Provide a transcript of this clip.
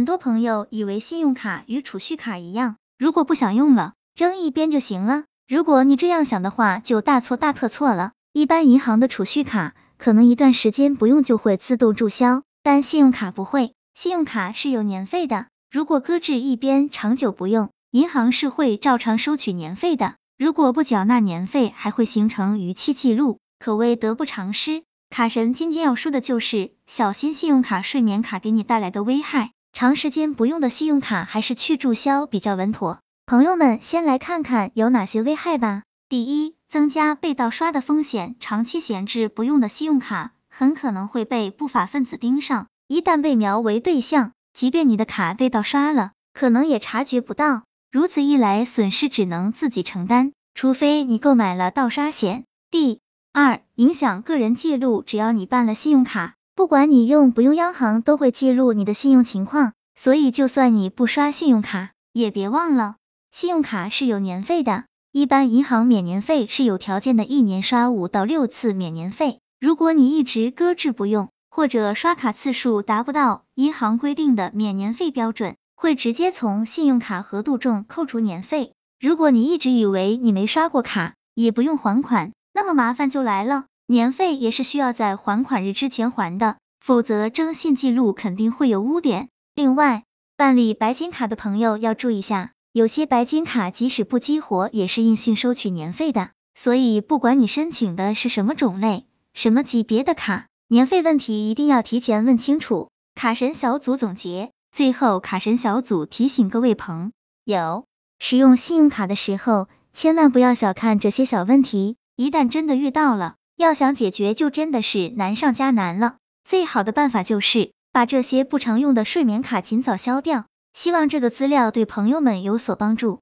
很多朋友以为信用卡与储蓄卡一样，如果不想用了，扔一边就行了。如果你这样想的话，就大错大特错了。一般银行的储蓄卡可能一段时间不用就会自动注销，但信用卡不会。信用卡是有年费的，如果搁置一边长久不用，银行是会照常收取年费的。如果不缴纳年费，还会形成逾期记录，可谓得不偿失。卡神今天要说的就是小心信用卡睡眠卡给你带来的危害。长时间不用的信用卡还是去注销比较稳妥。朋友们，先来看看有哪些危害吧。第一，增加被盗刷的风险。长期闲置不用的信用卡，很可能会被不法分子盯上。一旦被瞄为对象，即便你的卡被盗刷了，可能也察觉不到。如此一来，损失只能自己承担，除非你购买了盗刷险。第二，影响个人记录。只要你办了信用卡，不管你用不用央行都会记录你的信用情况，所以就算你不刷信用卡，也别忘了。信用卡是有年费的，一般银行免年费是有条件的，一年刷五到六次免年费。如果你一直搁置不用，或者刷卡次数达不到银行规定的免年费标准，会直接从信用卡额度中扣除年费。如果你一直以为你没刷过卡，也不用还款，那么麻烦就来了，年费也是需要在还款日之前还的，否则征信记录肯定会有污点。另外，办理白金卡的朋友要注意下。有些白金卡即使不激活，也是硬性收取年费的，所以不管你申请的是什么种类、什么级别的卡，年费问题一定要提前问清楚。卡神小组总结，最后卡神小组提醒各位朋友，使用信用卡的时候，千万不要小看这些小问题，一旦真的遇到了，要想解决就真的是难上加难了。最好的办法就是把这些不常用的睡眠卡尽早消掉。希望这个资料对朋友们有所帮助。